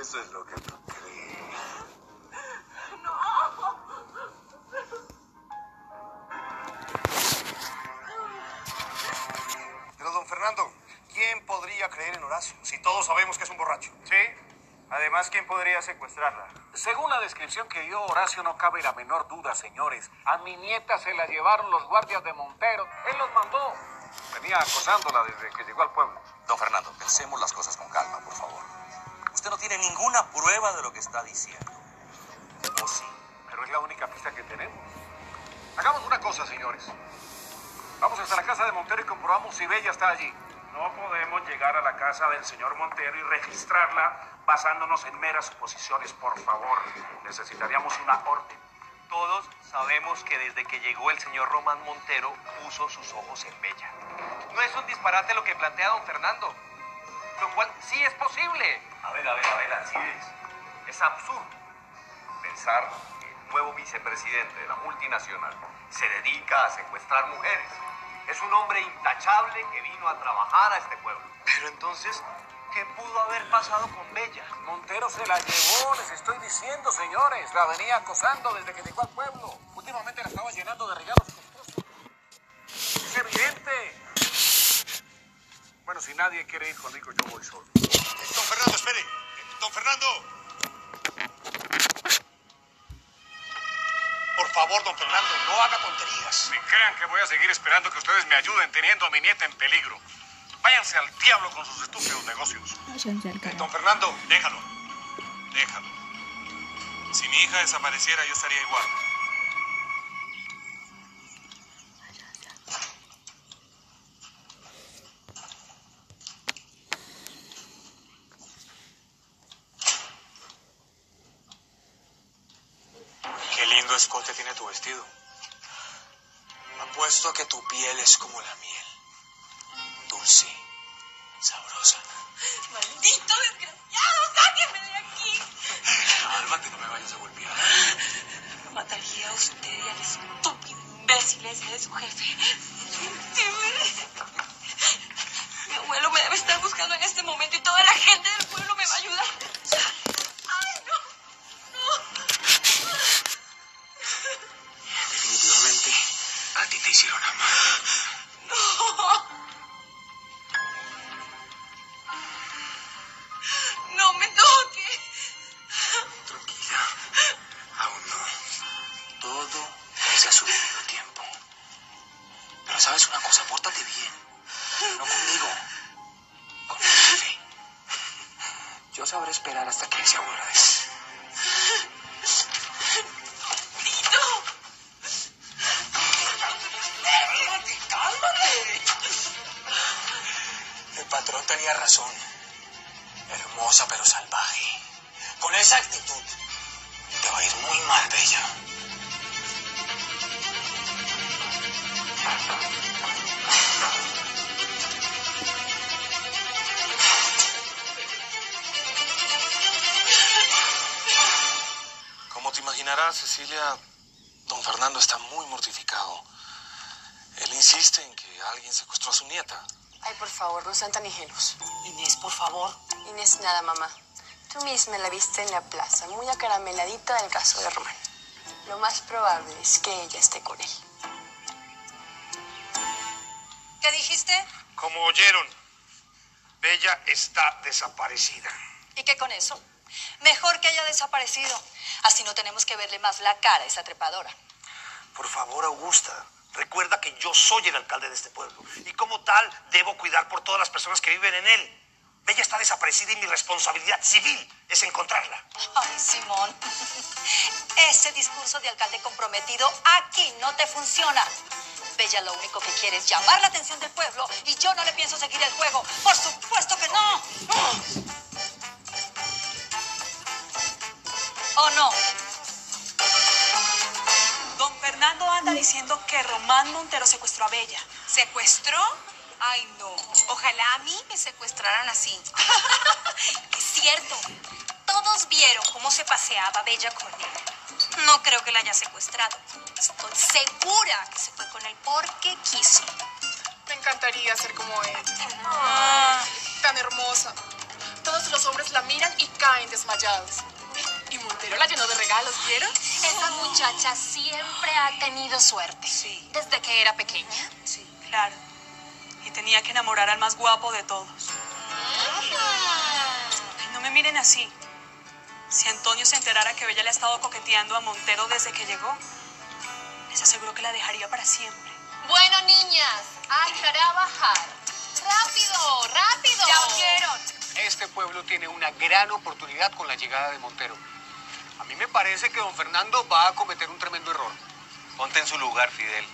Eso es lo que no cree. Pero, don Fernando, ¿quién podría creer en Horacio si todos sabemos que es un borracho? Sí. Además, ¿quién podría secuestrarla? Según la descripción que dio Horacio, no cabe la menor duda, señores. A mi nieta se la llevaron los guardias de Montero. Él los mandó. Venía acosándola desde que llegó al pueblo. Don Fernando, pensemos las cosas con calma, por favor. Usted no tiene ninguna prueba de lo que está diciendo. ¿O sí? Pero es la única pista que tenemos. Hagamos una cosa, señores. Vamos hasta la casa de Montero y comprobamos si Bella está allí. No podemos llegar a la casa del señor Montero y registrarla basándonos en meras suposiciones, por favor. Necesitaríamos una orden. Todos sabemos que desde que llegó el señor Román Montero puso sus ojos en Bella. No es un disparate lo que plantea don Fernando, lo cual sí es posible. A ver, a ver, a ver, así es. Es absurdo pensar que el nuevo vicepresidente de la multinacional se dedica a secuestrar mujeres. Es un hombre intachable que vino a trabajar a este pueblo. Pero entonces, ¿qué pudo haber pasado con Bella? Montero se la llevó, les estoy diciendo, señores. La venía acosando desde que llegó al pueblo. Últimamente la estaba llenando de regalos costosos. Es evidente. Bueno, si nadie quiere ir conmigo, yo voy solo. Don Fernando, espere. Don Fernando. Por favor, don Fernando, no haga tonterías. Ni crean que voy a seguir esperando que ustedes me ayuden teniendo a mi nieta en peligro. Váyanse al diablo con sus estúpidos negocios. Don Fernando, déjalo. Déjalo. Si mi hija desapareciera, yo estaría igual. Con esa actitud, te va a ir muy mal, Bella. Como te imaginarás, Cecilia, don Fernando está muy mortificado. Él insiste en que alguien secuestró a su nieta. Ay, por favor, no sean tan ingenuos. Inés, por favor. Inés, nada, mamá. Tú misma la viste en la plaza, muy acarameladita del caso de Román. Lo más probable es que ella esté con él. ¿Qué dijiste? Como oyeron, Bella está desaparecida. ¿Y qué con eso? Mejor que haya desaparecido. Así no tenemos que verle más la cara a esa trepadora. Por favor, Augusta, recuerda que yo soy el alcalde de este pueblo y como tal debo cuidar por todas las personas que viven en él. Bella está desaparecida y mi responsabilidad civil es encontrarla. Ay, Simón. Ese discurso de alcalde comprometido aquí no te funciona. Bella lo único que quiere es llamar la atención del pueblo y yo no le pienso seguir el juego. Por supuesto que no. ¿O no? Don Fernando anda diciendo que Román Montero secuestró a Bella. ¿Secuestró? Ay, no. Ojalá a mí me secuestraran así. es cierto. Todos vieron cómo se paseaba Bella con él. No creo que la haya secuestrado. Estoy segura que se fue con él porque quiso. Me encantaría ser como él. Ah. Tan hermosa. Todos los hombres la miran y caen desmayados. Y Montero la llenó de regalos, ¿vieron? Esa muchacha siempre ha tenido suerte. Sí. Desde que era pequeña. Sí, claro. Y tenía que enamorar al más guapo de todos. Ay, no me miren así. Si Antonio se enterara que Bella le ha estado coqueteando a Montero desde que llegó, les aseguro que la dejaría para siempre. Bueno, niñas, a trabajar. ¡Rápido, rápido! Ya vieron. Este pueblo tiene una gran oportunidad con la llegada de Montero. A mí me parece que don Fernando va a cometer un tremendo error. Ponte en su lugar, Fidel.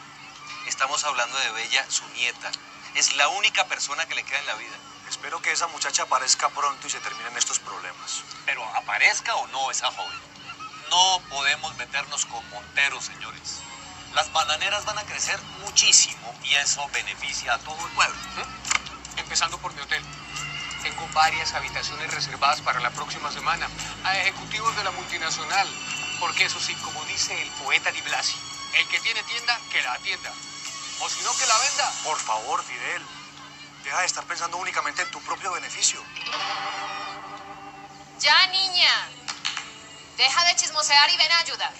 Estamos hablando de Bella, su nieta. Es la única persona que le queda en la vida. Espero que esa muchacha aparezca pronto y se terminen estos problemas. Pero aparezca o no esa joven. No podemos meternos con Montero, señores. Las bananeras van a crecer muchísimo y eso beneficia a todo el pueblo. Empezando por mi hotel. Tengo varias habitaciones reservadas para la próxima semana a ejecutivos de la multinacional. Porque eso sí, como dice el poeta Di Blasi, el que tiene tienda, que la atienda. O si no, que la venda. Por favor, Fidel. Deja de estar pensando únicamente en tu propio beneficio. Ya, niña. Deja de chismosear y ven a ayudar.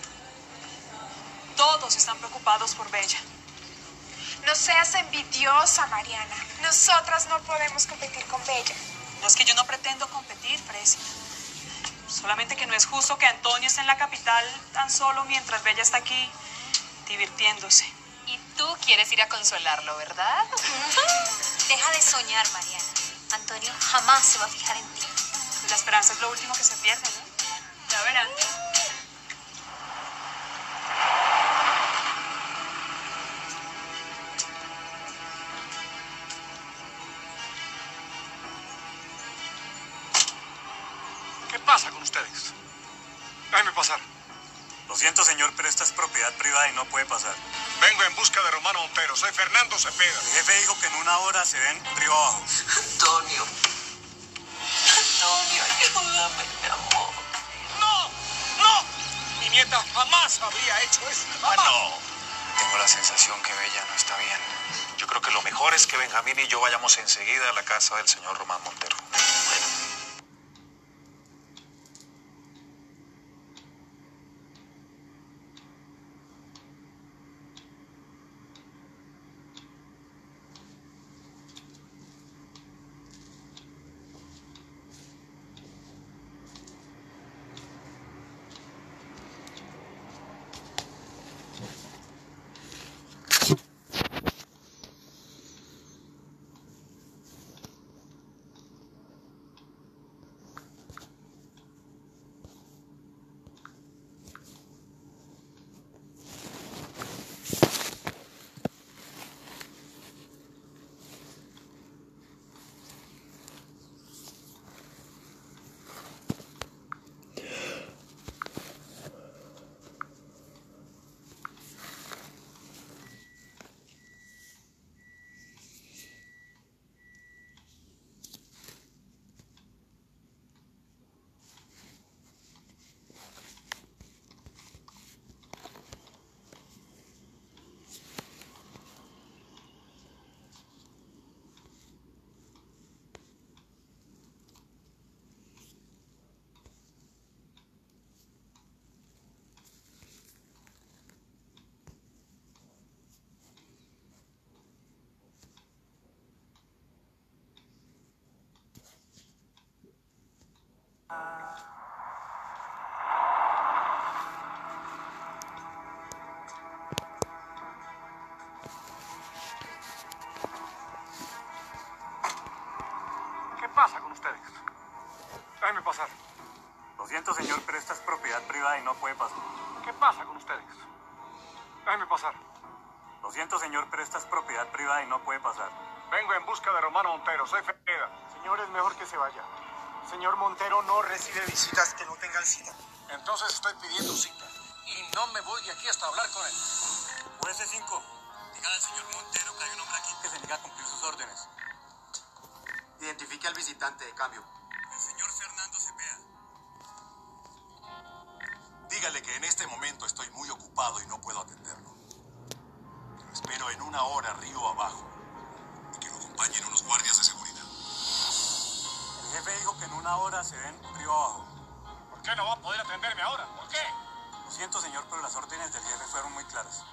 Todos están preocupados por Bella. No seas envidiosa, Mariana. Nosotras no podemos competir con Bella. No es que yo no pretendo competir, Fresi. Solamente que no es justo que Antonio esté en la capital tan solo mientras Bella está aquí divirtiéndose. Y tú quieres ir a consolarlo, ¿verdad? Deja de soñar, Mariana. Antonio jamás se va a fijar en ti. La esperanza es lo último que se pierde, ¿no? Ya verán. ¿Qué pasa con ustedes? Déjenme pasar. Lo siento, señor, pero esta es propiedad privada y no puede pasar. Soy Fernando Cepeda. El jefe dijo que en una hora se ven río abajo. Antonio. Antonio, ayúdame, mi amor. ¡No! ¡No! Mi nieta jamás habría hecho eso. Ah, ¡Jamás! Tengo la sensación que Bella no está bien. Yo creo que lo mejor es que Benjamín y yo vayamos enseguida a la casa del señor Román Montero. Pasa con ustedes? Déjenme pasar. Lo siento, señor, pero esta es propiedad privada y no puede pasar. ¿Qué pasa con ustedes? Déjenme pasar. Lo siento, señor, pero esta es propiedad privada y no puede pasar. Vengo en busca de Romano Montero. Soy Feda. Señor, es mejor que se vaya. Señor Montero no recibe visitas que no tengan cita. Entonces estoy pidiendo cita. Y no me voy de aquí hasta hablar con él. Juez 5 diga al señor Montero que hay un hombre aquí que se niega a cumplir sus órdenes. Identifique al visitante de cambio. El señor Fernando Cepeda. Dígale que en este momento estoy muy ocupado y no puedo atenderlo. Lo espero en una hora río abajo y que lo acompañen unos guardias de seguridad. El jefe dijo que en una hora se ven río abajo. ¿Por qué no va a poder atenderme ahora? ¿Por qué? Lo siento, señor, pero las órdenes del jefe fueron muy claras.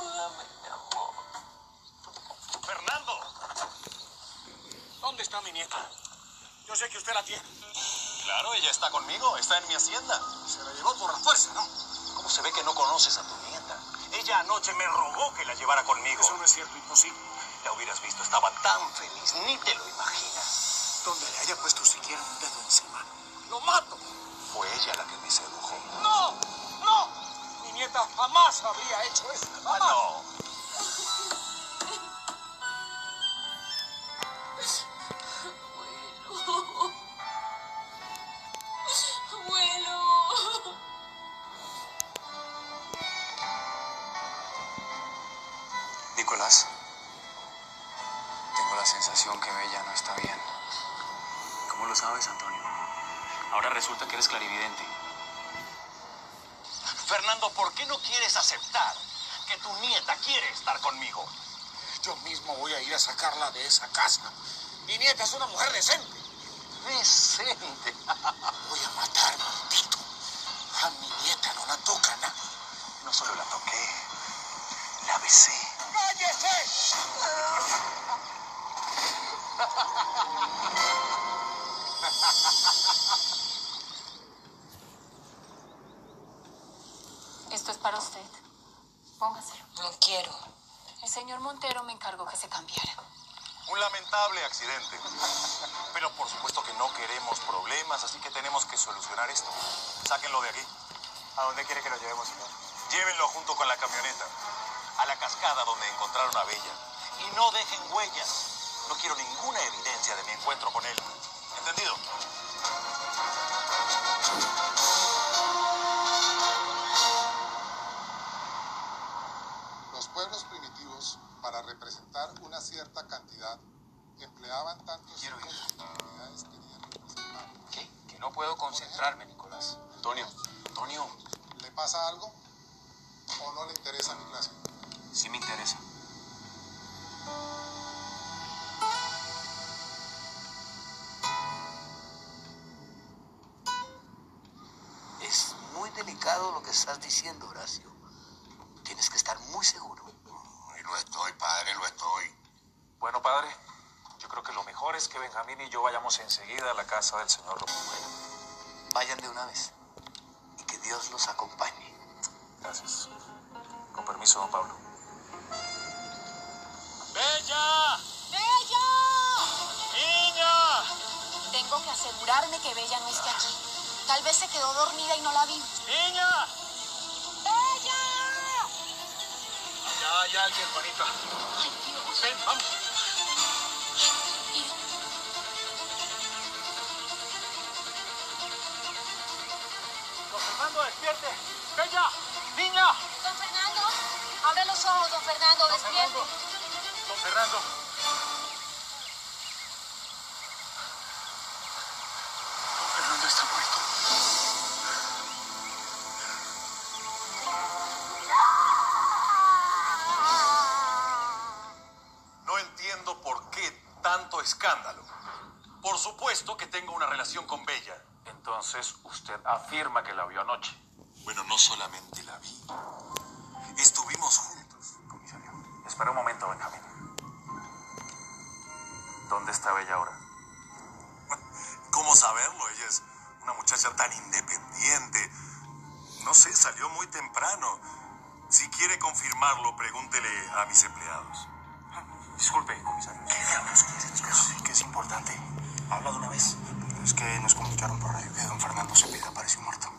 Ayúdame, mi amor. Fernando. ¿Dónde está mi nieta? Yo sé que usted la tiene. Claro, ella está conmigo, está en mi hacienda. Se la llevó por la fuerza, ¿no? ¿Cómo se ve que no conoces a tu nieta? Ella anoche me rogó que la llevara conmigo. Eso no es cierto, imposible. La hubieras visto, estaba tan feliz, ni te lo imaginas. Donde le haya puesto siquiera un dedo encima. ¡Lo mato! Fue ella la que me sedujo. ¡No! Jamás habría hecho eso. ¡Jamás! No. ¿Por qué no quieres aceptar que tu nieta quiere estar conmigo? Yo mismo voy a ir a sacarla de esa casa. Mi nieta es una mujer decente. Decente. Voy a matar, maldito. A mi nieta no la toca nada. No solo la toqué, la besé. ¡Cállese! Esto es para usted. Póngaselo. No quiero. El señor Montero me encargó que se cambiara. Un lamentable accidente. Pero por supuesto que no queremos problemas, así que tenemos que solucionar esto. Sáquenlo de aquí. ¿A dónde quiere que lo llevemos, señor? Llévenlo junto con la camioneta a la cascada donde encontraron a Bella. Y no dejen huellas. No quiero ninguna evidencia de mi encuentro con él. ¿Entendido? Cierta cantidad, empleaban tantos Quiero ir. unidades que. ¿Qué? Que no puedo concentrarme, Nicolás. Antonio, Antonio, ¿Le pasa algo? ¿O no le interesa mi clase? Sí me interesa. Es muy delicado lo que estás diciendo, Horacio. Tienes que estar muy seguro. Y lo estoy, padre, lo estoy. Bueno, padre, yo creo que lo mejor es que Vayamos enseguida a la casa del señor Romero. Vayan de una vez. Y que Dios los acompañe. Gracias. Con permiso, don Pablo. ¡Bella! ¡Bella! ¡Niña! Tengo que asegurarme que Bella no esté aquí. Tal vez se quedó dormida y no la vimos. ¡Niña! ¡Bella! Ya hay alguien, Juanita. Ven, vamos. Fernando, despierte. ¡Bella! ¡Niña! Don Fernando, abre los ojos, don Fernando, despierte. Don Fernando. Don Fernando está muerto. no entiendo por qué tanto escándalo. Por supuesto que tengo una relación con Bella. Afirma que la vio anoche. Bueno, no solamente la vi. Estuvimos juntos. Comisario. Espera un momento, Benjamín. ¿Dónde está Bella ahora? ¿Cómo saberlo? Ella es una muchacha tan independiente. No sé, salió muy temprano. Si quiere confirmarlo, pregúntele a mis empleados. Disculpe, comisario. ¿Qué diablos quieres, Sí, que es importante. Habla de una vez. Es que nos comunicaron por radio que don Fernando Cepeda apareció muerto.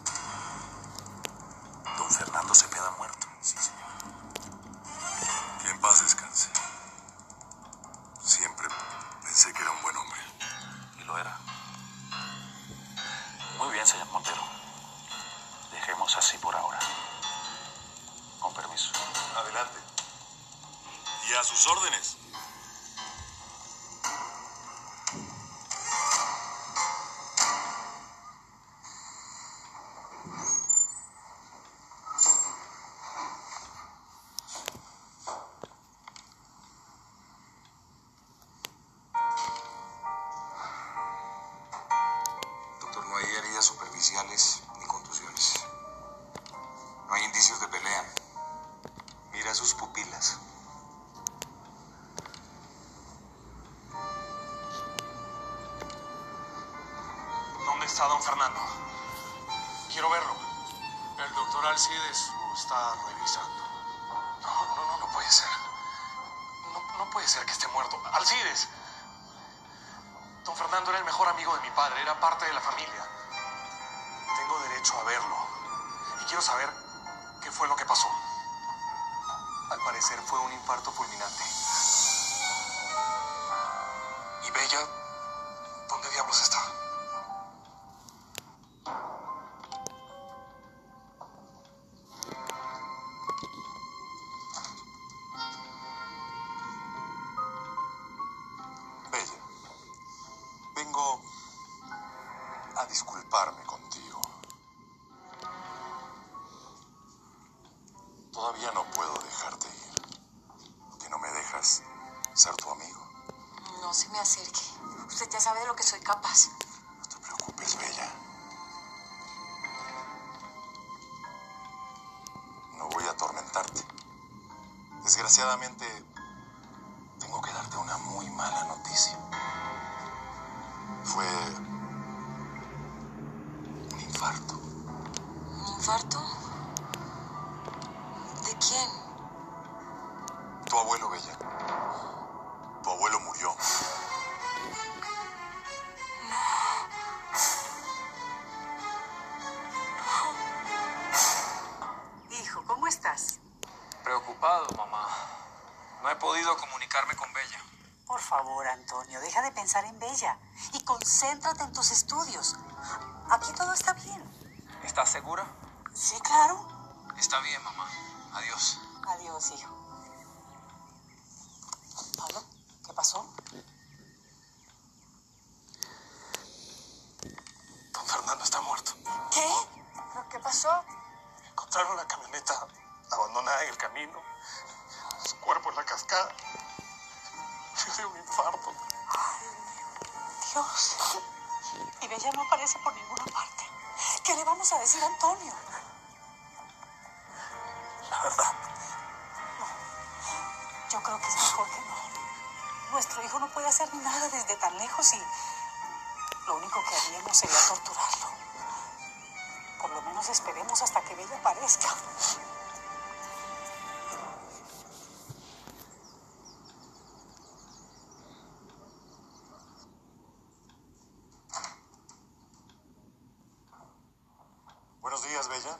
Mejor amigo de mi padre, era parte de la familia. Tengo derecho a verlo. Y quiero saber soy capaz. No te preocupes, Bella. No voy a atormentarte. Desgraciadamente, tengo que darte una muy mala noticia. Fue un infarto. ¿Un infarto? ¿De quién? Tu abuelo, Bella. Tu abuelo murió. Por favor, Antonio, deja de pensar en Bella y concéntrate en tus estudios. Aquí todo está bien. Hacer nada desde tan lejos y lo único que haríamos sería torturarlo. Por lo menos esperemos hasta que Bella aparezca. Buenos días, Bella.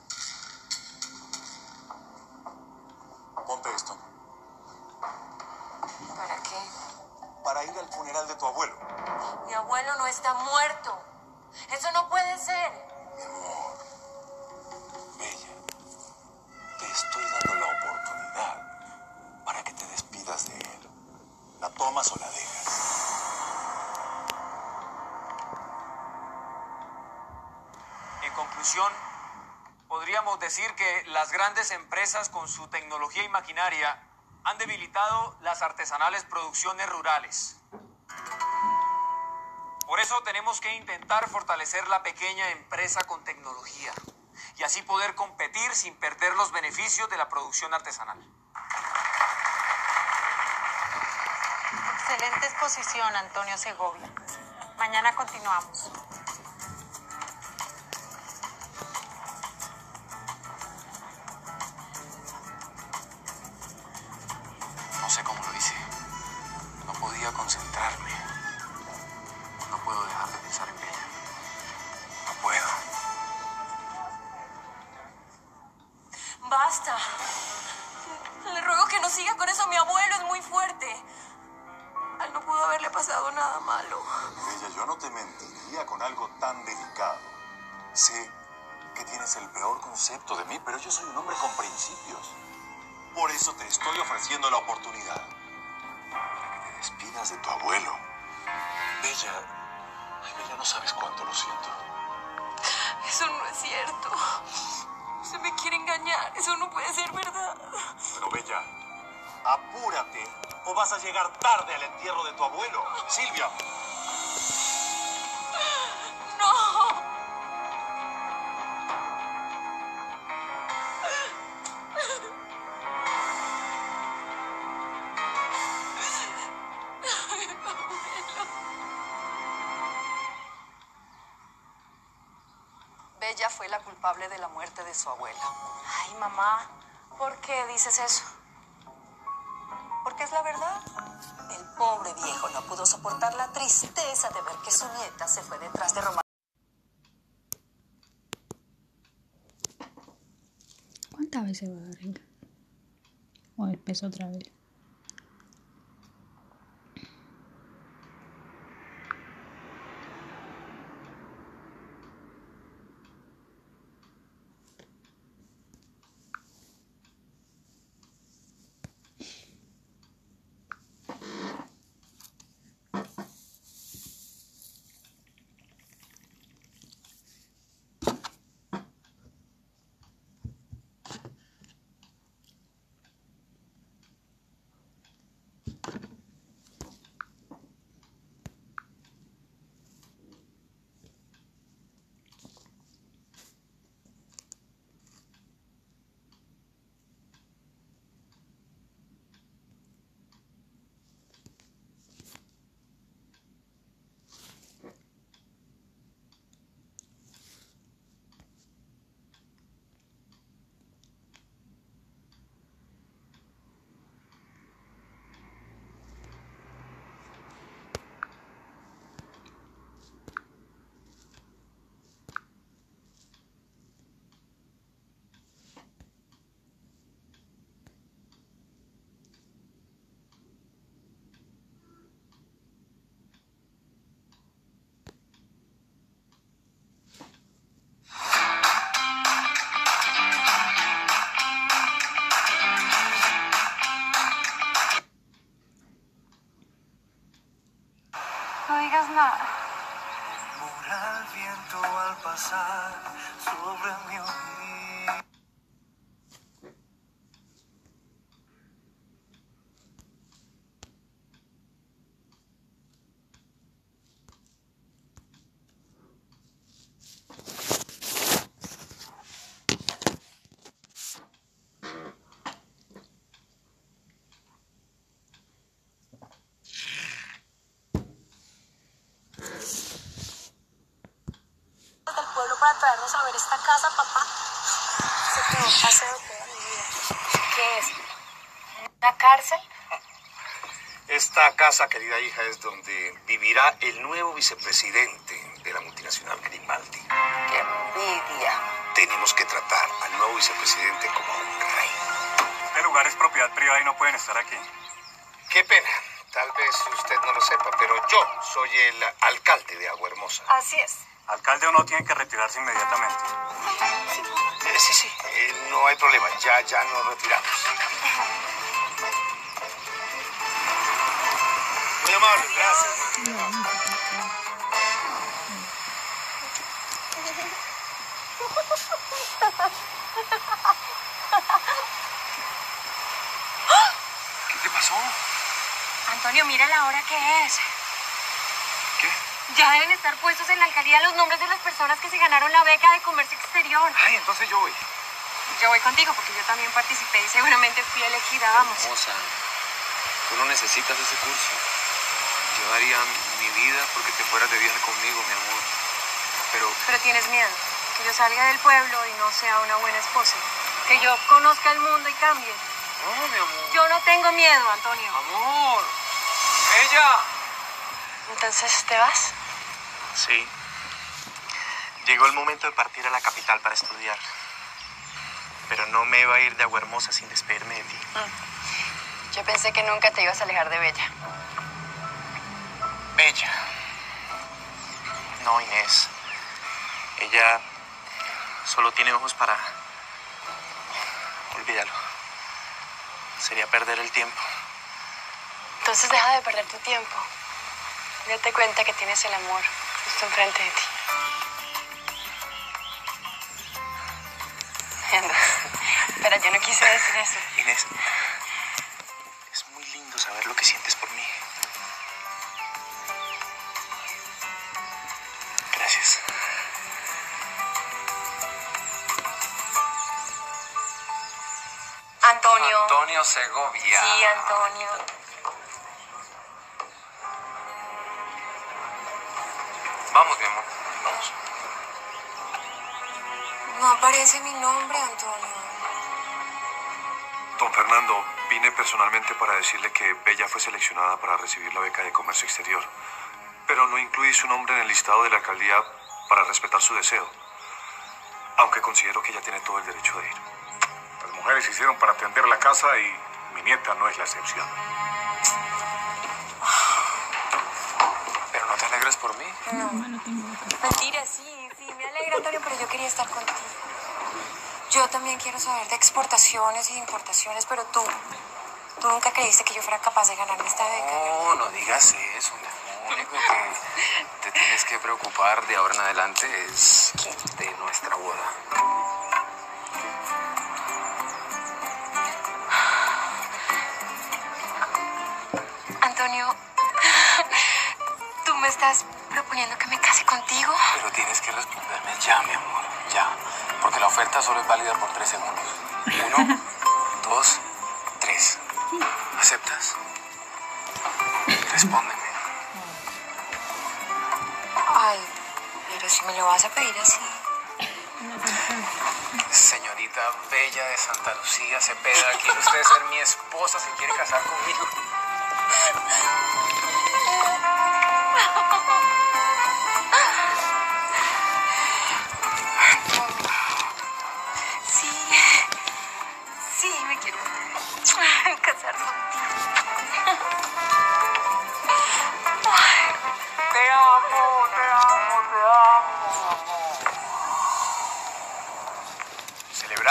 Podríamos decir que las grandes empresas con su tecnología y maquinaria han debilitado las artesanales producciones rurales. Por eso tenemos que intentar fortalecer la pequeña empresa con tecnología y así poder competir sin perder los beneficios de la producción artesanal. Excelente exposición, Antonio Segovia. Mañana continuamos. Hombre con principios. Por eso te estoy ofreciendo la oportunidad. Para que te despidas de tu abuelo. Bella, ay, Bella, no sabes cuánto lo siento. Eso no es cierto. Se me quiere engañar. Eso no puede ser verdad. Pero Bella, apúrate o vas a llegar tarde al entierro de tu abuelo. Silvia. Su abuela. Ay, mamá, ¿por qué dices eso? Porque es la verdad. El pobre viejo no pudo soportar la tristeza de ver que su nieta se fue detrás de Román. ¿Cuántas veces va a dar? O empezó otra vez. Murmura el viento al pasar sobre mi oído. del pueblo para traernos a ver esta casa, papá. Se quedó paseo toda mi vida. ¿Qué es? ¿Una cárcel? Esta casa, querida hija, es donde vivirá el nuevo vicepresidente de la multinacional Grimaldi. ¡Qué envidia! Tenemos que tratar al nuevo vicepresidente como a un rey. Este lugar es propiedad privada y no pueden estar aquí. Qué pena. Tal vez usted no lo sepa, pero yo soy el alcalde de Agua Hermosa. Así es. Alcalde o no tiene que retirarse inmediatamente. Eh, sí, sí, eh, no hay problema. Ya, ya nos retiramos. Muy amable, gracias. ¿Qué te pasó? Antonio, mira la hora que es. Ya deben estar puestos en la alcaldía los nombres de las personas que se ganaron la beca de comercio exterior. Ay, entonces yo voy. Yo voy contigo porque yo también participé y seguramente fui elegida, vamos. Hermosa, tú no necesitas ese curso. Yo daría mi vida porque te fueras de viaje conmigo, mi amor. Pero Pero tienes miedo, que yo salga del pueblo y no sea una buena esposa. Que yo conozca el mundo y cambie. No, mi amor. Yo no tengo miedo, Antonio. Amor. Ella. Entonces, ¿te vas? Sí. Llegó el momento de partir a la capital para estudiar. Pero no me iba a ir de Agua Hermosa sin despedirme de ti. Yo pensé que nunca te ibas a alejar de Bella. Bella. No, Inés. Ella solo tiene ojos para... Olvídalo. Sería perder el tiempo. Entonces deja de perder tu tiempo. Date cuenta que tienes el amor justo enfrente de ti. Anda. Pero yo no quise decir eso. Inés, es muy lindo saber lo que sientes por mí. Gracias. Antonio. Antonio Segovia. Sí, Antonio. Aparece mi nombre, Antonio. Don Fernando, vine personalmente para decirle que Bella fue seleccionada para recibir la beca de comercio exterior, pero no incluí su nombre en el listado de la alcaldía para respetar su deseo, aunque considero que ella tiene todo el derecho de ir. Las mujeres se hicieron para atender la casa y mi nieta no es la excepción. Pero no te alegres por mí. No. Mentira, sí, sí, me alegra, Antonio, pero yo quería estar contigo. Yo también quiero saber de exportaciones y importaciones, pero tú, tú nunca creíste que yo fuera capaz de ganarme esta beca. No, no digas eso. Lo único que te tienes que preocupar de ahora en adelante es de nuestra boda. Antonio, tú me estás proponiendo que me case contigo. Pero tienes que responderme ya, mi amor, ya. Porque la oferta solo es válida por tres segundos. Uno, dos, tres. ¿Aceptas? Respóndeme. Ay, pero si me lo vas a pedir así. Señorita Bella de Santa Lucía Cepeda, ¿quiere usted ser mi esposa? ¿Se quiere casar conmigo?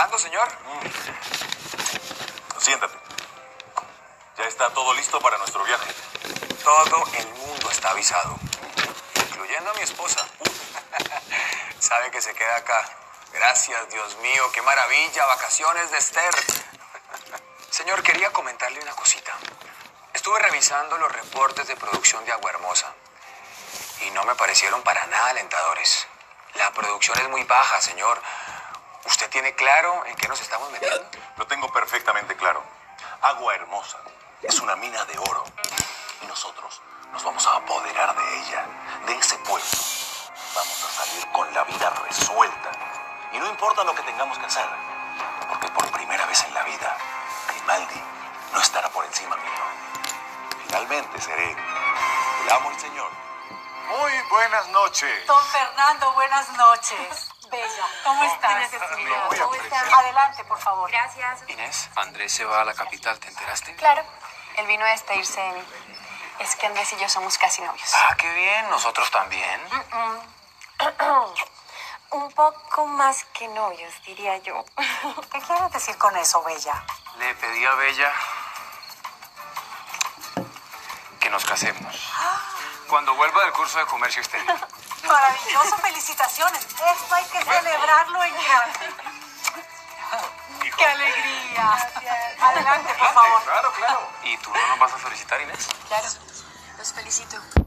¿Celebrando, señor? Siéntate. Ya está todo listo para nuestro viaje. Todo el mundo está avisado, incluyendo a mi esposa. Sabe que se queda acá. Gracias, Dios mío, qué maravilla, vacaciones de Esther. Señor, quería comentarle una cosita. Estuve revisando los reportes de producción de Agua Hermosa y no me parecieron para nada alentadores. La producción es muy baja, señor. ¿Usted tiene claro en qué nos estamos metiendo? Lo tengo perfectamente claro. Agua Hermosa es una mina de oro y nosotros nos vamos a apoderar de ella, de ese pueblo. Vamos a salir con la vida resuelta. Y no importa lo que tengamos que hacer, porque por primera vez en la vida, Grimaldi no estará por encima mío. Finalmente seré el amo y señor. Muy buenas noches. Don Fernando, buenas noches. Bella, ¿cómo estás? ¿Cómo estás? Adelante, por favor. Gracias. Inés, Andrés se va a la capital, ¿te enteraste? Claro, él vino a despedirse de mí. Es que Andrés y yo somos casi novios. Ah, qué bien, nosotros también. Un poco más que novios, diría yo. ¿Qué quieres decir con eso, Bella? Le pedí a Bella que nos casemos. Cuando vuelva del curso de comercio exterior. Maravilloso, felicitaciones. Esto hay que celebrarlo en grande. ¡Qué alegría! Adelante, por favor. Claro, claro. ¿Y tú no nos vas a felicitar, Inés? Claro, los felicito.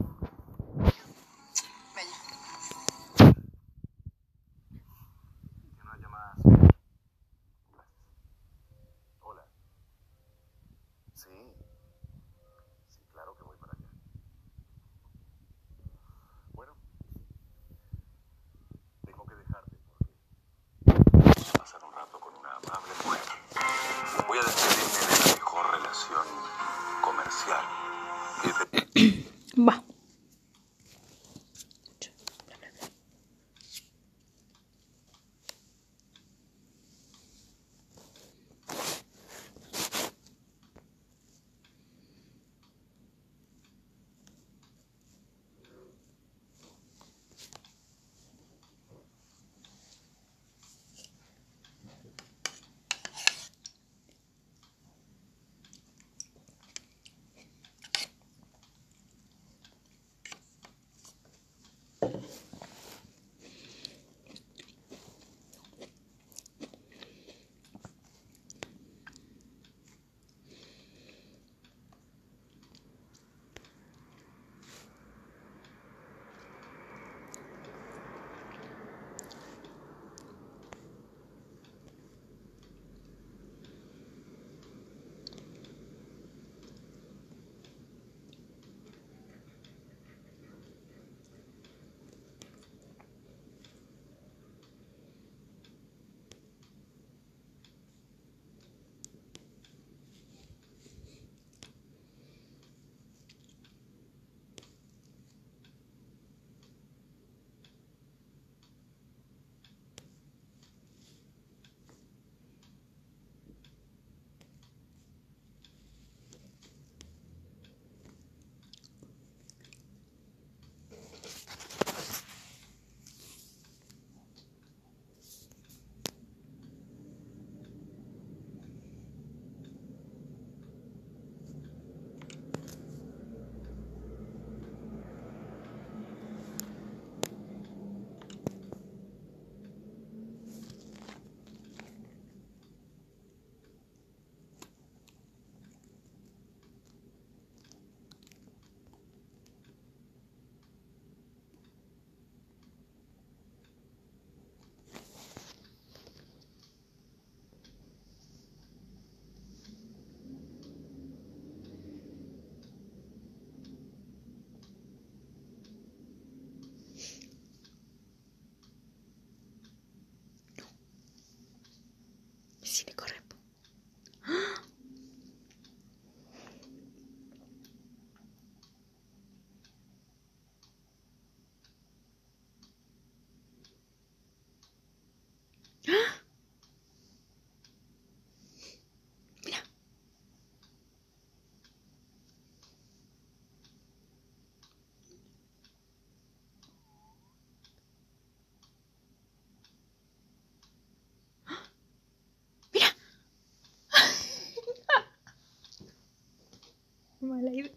ಮಳೆ ಇದು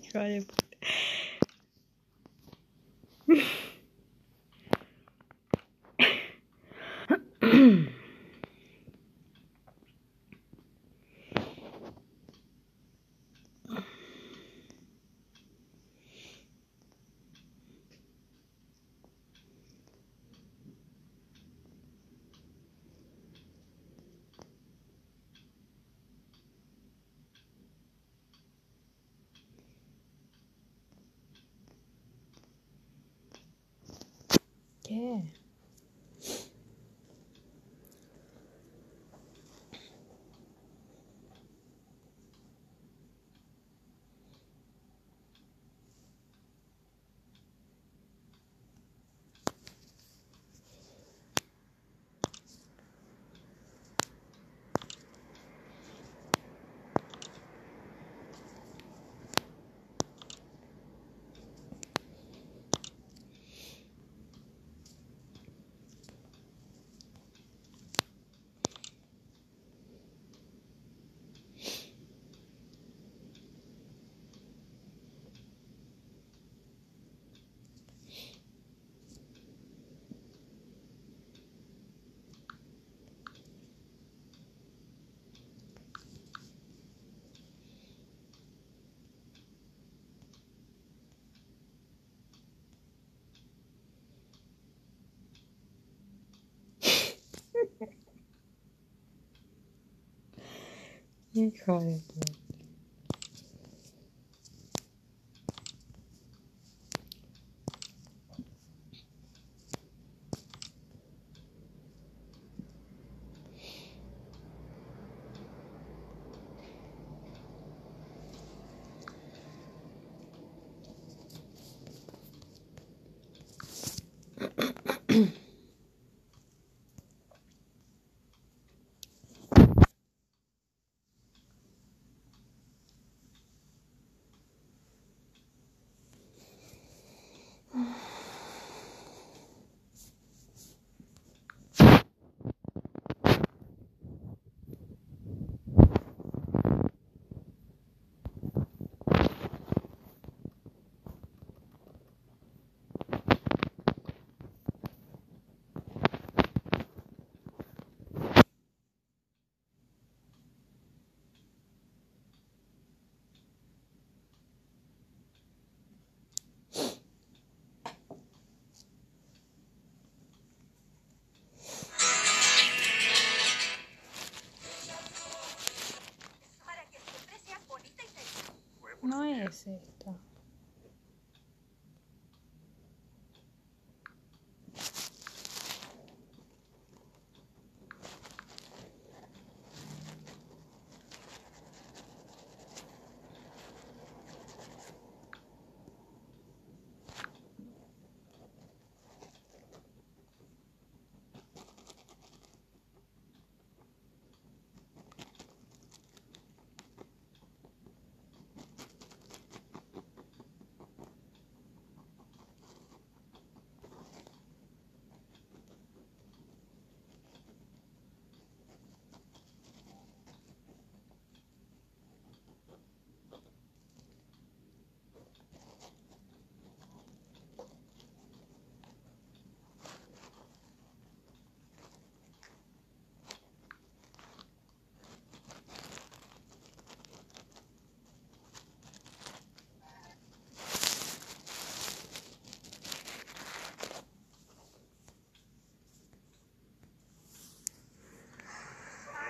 Qué Yeah. incredible No es esto.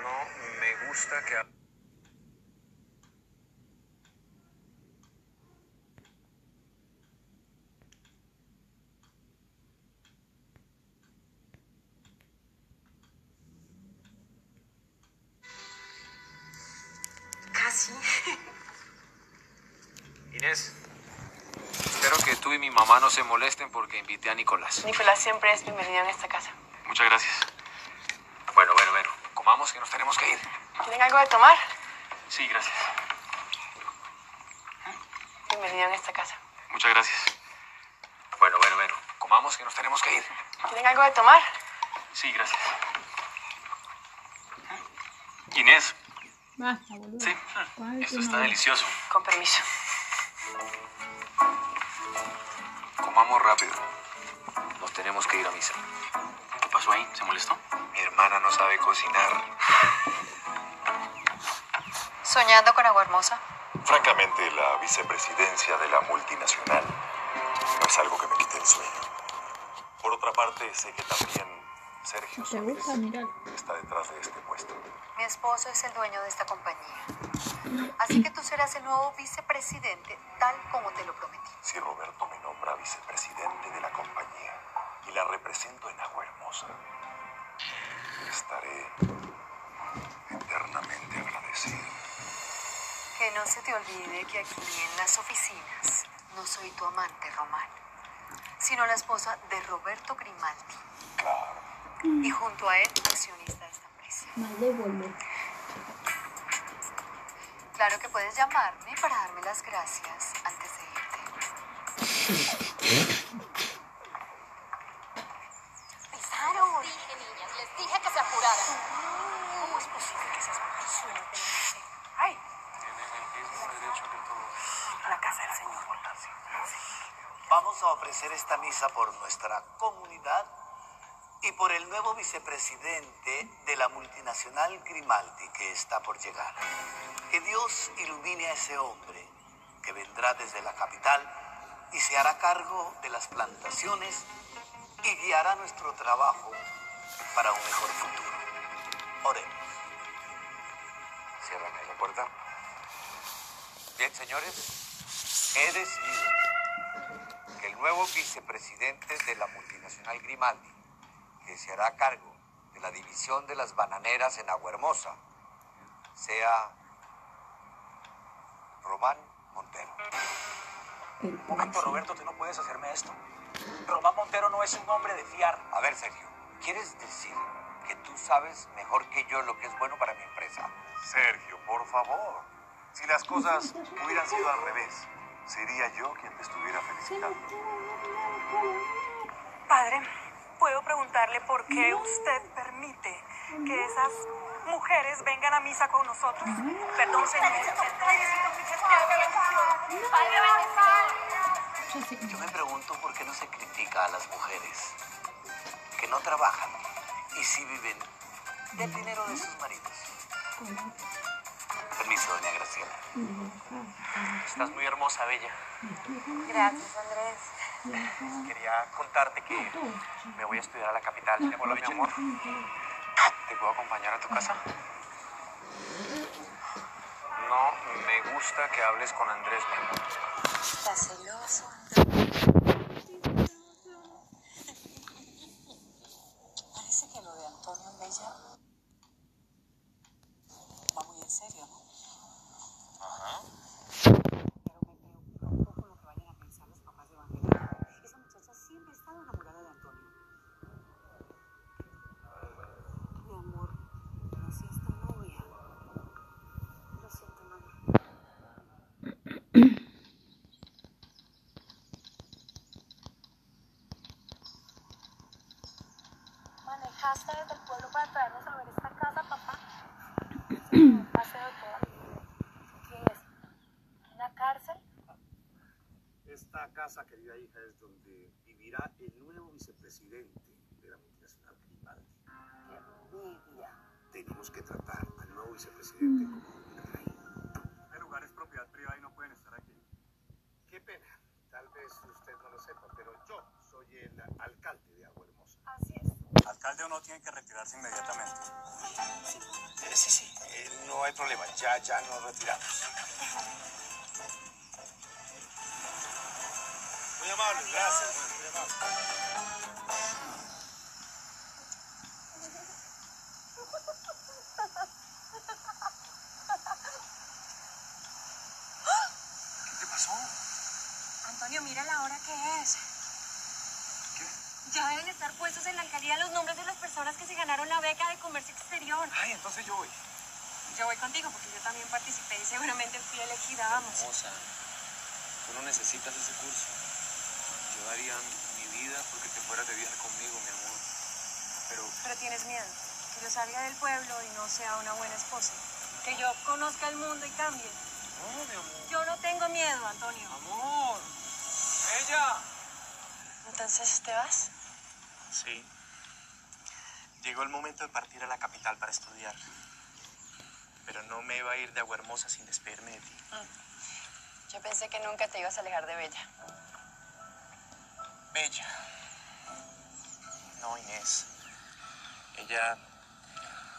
No me gusta que... Casi. Inés, espero que tú y mi mamá no se molesten porque invité a Nicolás. Nicolás siempre es bienvenido en esta casa. Muchas gracias. Bueno, bueno, bueno. Comamos que nos tenemos que ir. ¿Tienen algo de tomar? Sí, gracias. Bienvenido en esta casa. Muchas gracias. Bueno, bueno, bueno. Comamos que nos tenemos que ir. ¿Tienen algo de tomar? Sí, gracias. Inés, Basta, boludo. Sí. ¿Cuál esto está delicioso. Con permiso. Comamos rápido. Nos tenemos que ir a misa. ¿Qué pasó ahí? ¿Se molestó? Mi hermana no sabe cocinar. ¿Soñando con agua hermosa? Francamente, la vicepresidencia de la multinacional no es algo que me quite el sueño. Por otra parte, sé que también Sergio está detrás de este puesto. Mi esposo es el dueño de esta compañía. Así que tú serás el nuevo vicepresidente, tal como te lo prometí. Si Roberto me nombra vicepresidente de la compañía y la represento en Agua Hermosa, estaré eternamente agradecido. Que no se te olvide que aquí en las oficinas no soy tu amante, Román, sino la esposa de Roberto Grimaldi. Y junto a él, accionista de esta empresa. Mal de. Claro que puedes llamarme para darme las gracias antes de irte. Pisaron. Les dije, niñas, les dije que se apuraran. ¿Cómo es posible que esas mujeres suelen tener ¡Ay! Tienen el mismo derecho que todos. A la casa del Señor. Ofrecer esta misa por nuestra comunidad y por el nuevo vicepresidente de la multinacional Grimaldi que está por llegar. Que Dios ilumine a ese hombre que vendrá desde la capital y se hará cargo de las plantaciones y guiará nuestro trabajo para un mejor futuro. Oremos. Ciérrame la puerta. Bien, señores, he decidido nuevo vicepresidente de la multinacional Grimaldi, que se hará cargo de la división de las bananeras en Aguahermosa, sea Román Montero. Un momento, Roberto, tú no puedes hacerme esto. Román Montero no es un hombre de fiar. A ver, Sergio, ¿quieres decir que tú sabes mejor que yo lo que es bueno para mi empresa? Sergio, por favor. Si las cosas hubieran sido al revés, sería yo quien te estuviera felicitando. Padre, ¿puedo preguntarle por qué usted permite que esas mujeres vengan a misa con nosotros? Perdón, señor. Yo me pregunto por qué no se critica a las mujeres que no trabajan y sí viven del dinero de sus maridos. Permiso, doña Graciela. Estás muy hermosa, Bella. Gracias, Andrés. Quería contarte que me voy a estudiar a la capital. Hola, mi amor. ¿Te puedo acompañar a tu casa? No me gusta que hables con Andrés, mi amor. Está celoso que lo de Antonio Bella va muy en serio, ¿no? Ajá. Pero me preocupa un poco lo que vayan a pensar los papás de Evangelina. Esa muchacha siempre ha estado enamorada de Antonio. Mi amor, no seas tan novia. Lo siento, mamá. ¿Manejaste desde el pueblo para traernos a ver esta casa, papá? Un paseo de toda mi vida. ¿Qué es? ¿Una cárcel? Esta casa, querida hija, es donde vivirá el nuevo vicepresidente de la multinacional Grimaldi. Envidia. Tenemos que tratar al nuevo vicepresidente como un rey. Este lugar es propiedad privada y no pueden estar aquí. Qué pena. Tal vez usted no lo sepa, pero yo soy el alcalde de Agua Hermosa. Así es. Alcalde o no tiene que retirarse inmediatamente. Sí, sí, eh, no hay problema. Ya, ya nos retiramos. Muy amable, gracias. Muy amable. ¿Qué te pasó? Antonio, mira la hora que es. Ya deben estar puestos en la alcaldía los nombres de las personas que se ganaron la beca de comercio exterior. Ay, entonces yo voy. Yo voy contigo porque yo también participé y seguramente fui elegida, vamos. Hermosa, tú no necesitas ese curso. Yo daría mi vida porque te fueras de viaje conmigo, mi amor. Pero Pero tienes miedo. Que yo salga del pueblo y no sea una buena esposa. Que yo conozca el mundo y cambie. No, mi amor. Yo no tengo miedo, Antonio. Amor. Ella. Entonces, ¿te vas? Sí. Llegó el momento de partir a la capital para estudiar. Pero no me iba a ir de Agua Hermosa sin despedirme de ti. Yo pensé que nunca te ibas a alejar de Bella. Bella. No, Inés. Ella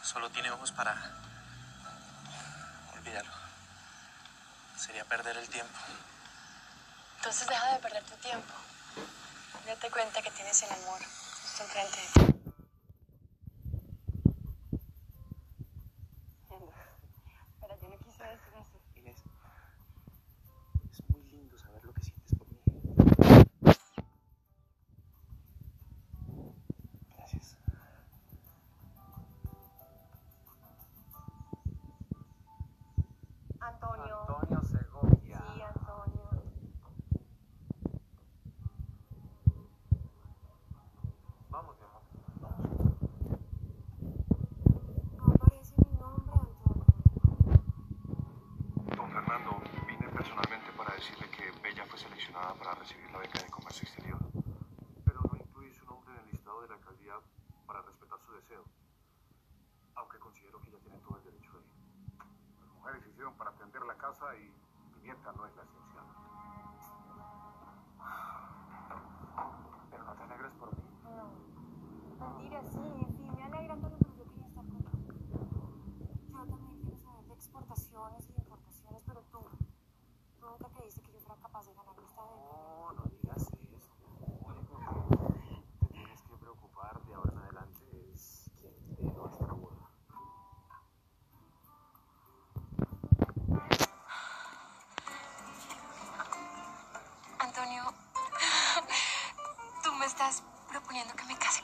solo tiene ojos para... Olvídalo. Sería perder el tiempo. Entonces deja de perder tu tiempo. Date cuenta que tienes el amor justo enfrente de ti.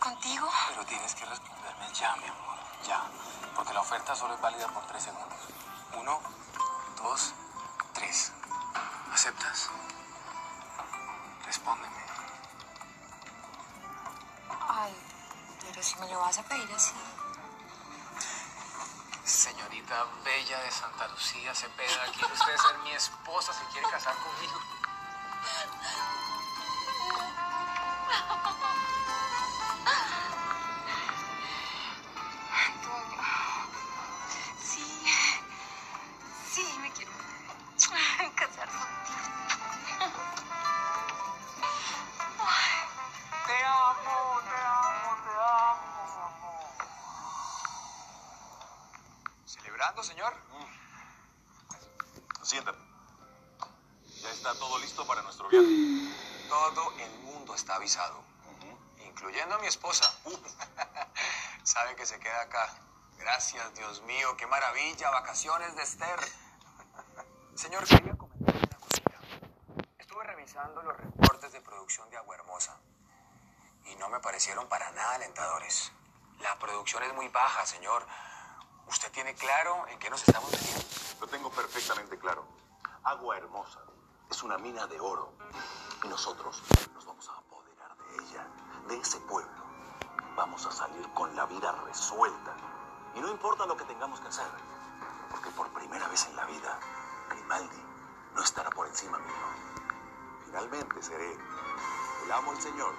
Contigo? Pero tienes que responderme ya, mi amor. Ya. Porque la oferta solo es válida por tres segundos. Uno, dos, tres. ¿Aceptas? Respóndeme. Ay, pero si me lo vas a pedir así. Señorita Bella de Santa Lucía Cepeda, ¿quiere usted ser mi esposa? ¿Se quiere casar conmigo? Esposa. Sabe que se queda acá. Gracias, Dios mío, qué maravilla, vacaciones de Esther. Señor, quería comentar una cosita. Estuve revisando los reportes de producción de Agua Hermosa y no me parecieron para nada alentadores. La producción es muy baja, señor. ¿Usted tiene claro en qué nos estamos metiendo? Lo tengo perfectamente claro. Agua Hermosa es una mina de oro. Y nosotros nos vamos a apoderar de ella, de ese pueblo. Vamos a salir con la vida resuelta. Y no importa lo que tengamos que hacer. Porque por primera vez en la vida, Grimaldi no estará por encima mío. Finalmente seré el amo el señor.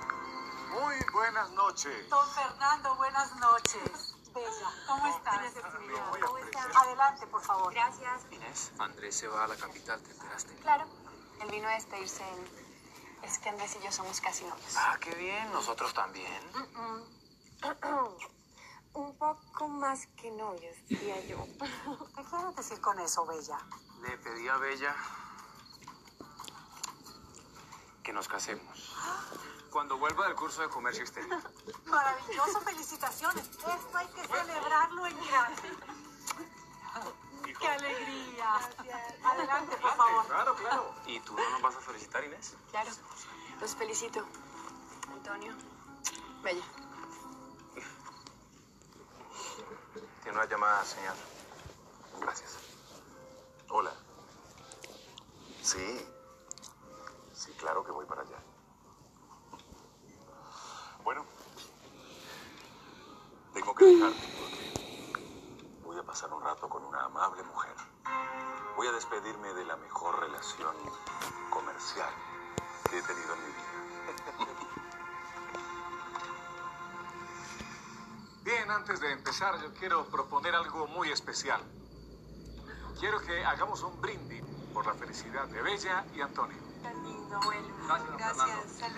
Muy buenas noches. Don Fernando, buenas noches. Bella, ¿cómo estás? ¿Cómo estás? Adelante, por favor. Gracias. Inés, Andrés se va a la capital, ¿te enteraste? Claro, él vino a despedirse en... Es que Andrés y yo somos casi novios. Ah, qué bien, nosotros también. Un poco más que novios, diría yo. ¿Qué quieres decir con eso, Bella? Le pedí a Bella que nos casemos. Cuando vuelva del curso de comercio exterior. Maravilloso, felicitaciones. Esto hay que celebrarlo en grande. ¡Qué alegría! Adelante, por favor. Claro, claro. ¿Y tú no nos vas a felicitar, Inés? Claro, los felicito. Antonio, Bella. Tiene una llamada, señor. Gracias. Hola. Sí. Sí, claro que voy para allá. Bueno. Tengo que dejarte porque voy a pasar un rato con una amable mujer. Voy a despedirme de la mejor relación comercial que he tenido en mi vida. Bien, antes de empezar, yo quiero proponer algo muy especial. Quiero que hagamos un brindis por la felicidad de Bella y Antonio. Qué lindo, bueno. Gracias, don Fernando. Salud.